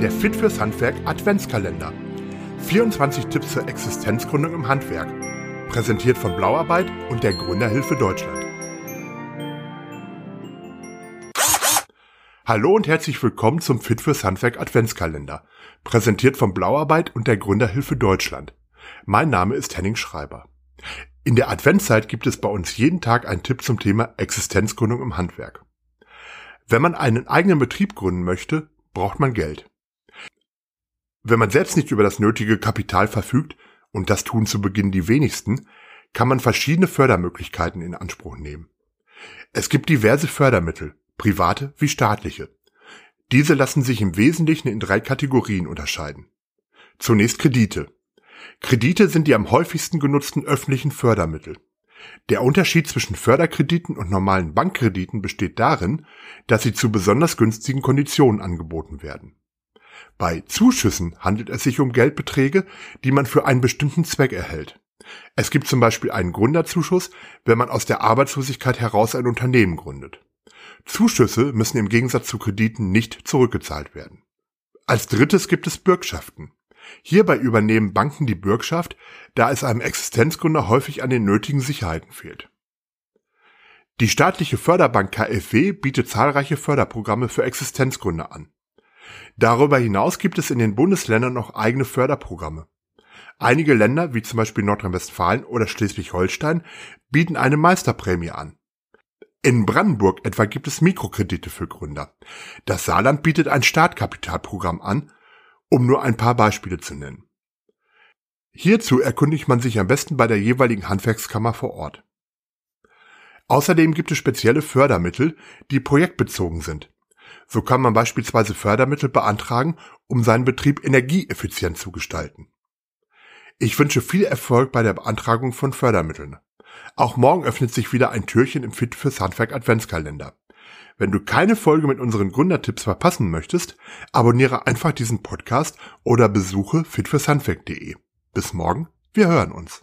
der Fit fürs Handwerk Adventskalender. 24 Tipps zur Existenzgründung im Handwerk. Präsentiert von Blauarbeit und der Gründerhilfe Deutschland. Hallo und herzlich willkommen zum Fit fürs Handwerk Adventskalender. Präsentiert von Blauarbeit und der Gründerhilfe Deutschland. Mein Name ist Henning Schreiber. In der Adventszeit gibt es bei uns jeden Tag einen Tipp zum Thema Existenzgründung im Handwerk. Wenn man einen eigenen Betrieb gründen möchte, braucht man Geld. Wenn man selbst nicht über das nötige Kapital verfügt, und das tun zu Beginn die wenigsten, kann man verschiedene Fördermöglichkeiten in Anspruch nehmen. Es gibt diverse Fördermittel, private wie staatliche. Diese lassen sich im Wesentlichen in drei Kategorien unterscheiden. Zunächst Kredite. Kredite sind die am häufigsten genutzten öffentlichen Fördermittel. Der Unterschied zwischen Förderkrediten und normalen Bankkrediten besteht darin, dass sie zu besonders günstigen Konditionen angeboten werden. Bei Zuschüssen handelt es sich um Geldbeträge, die man für einen bestimmten Zweck erhält. Es gibt zum Beispiel einen Gründerzuschuss, wenn man aus der Arbeitslosigkeit heraus ein Unternehmen gründet. Zuschüsse müssen im Gegensatz zu Krediten nicht zurückgezahlt werden. Als drittes gibt es Bürgschaften. Hierbei übernehmen Banken die Bürgschaft, da es einem Existenzgründer häufig an den nötigen Sicherheiten fehlt. Die staatliche Förderbank KfW bietet zahlreiche Förderprogramme für Existenzgründer an. Darüber hinaus gibt es in den Bundesländern noch eigene Förderprogramme. Einige Länder, wie zum Beispiel Nordrhein-Westfalen oder Schleswig-Holstein, bieten eine Meisterprämie an. In Brandenburg etwa gibt es Mikrokredite für Gründer. Das Saarland bietet ein Startkapitalprogramm an um nur ein paar Beispiele zu nennen. Hierzu erkundigt man sich am besten bei der jeweiligen Handwerkskammer vor Ort. Außerdem gibt es spezielle Fördermittel, die projektbezogen sind. So kann man beispielsweise Fördermittel beantragen, um seinen Betrieb energieeffizient zu gestalten. Ich wünsche viel Erfolg bei der Beantragung von Fördermitteln. Auch morgen öffnet sich wieder ein Türchen im Fit fürs Handwerk Adventskalender. Wenn du keine Folge mit unseren Gründertipps verpassen möchtest, abonniere einfach diesen Podcast oder besuche fitfürshandwerk.de. Bis morgen, wir hören uns.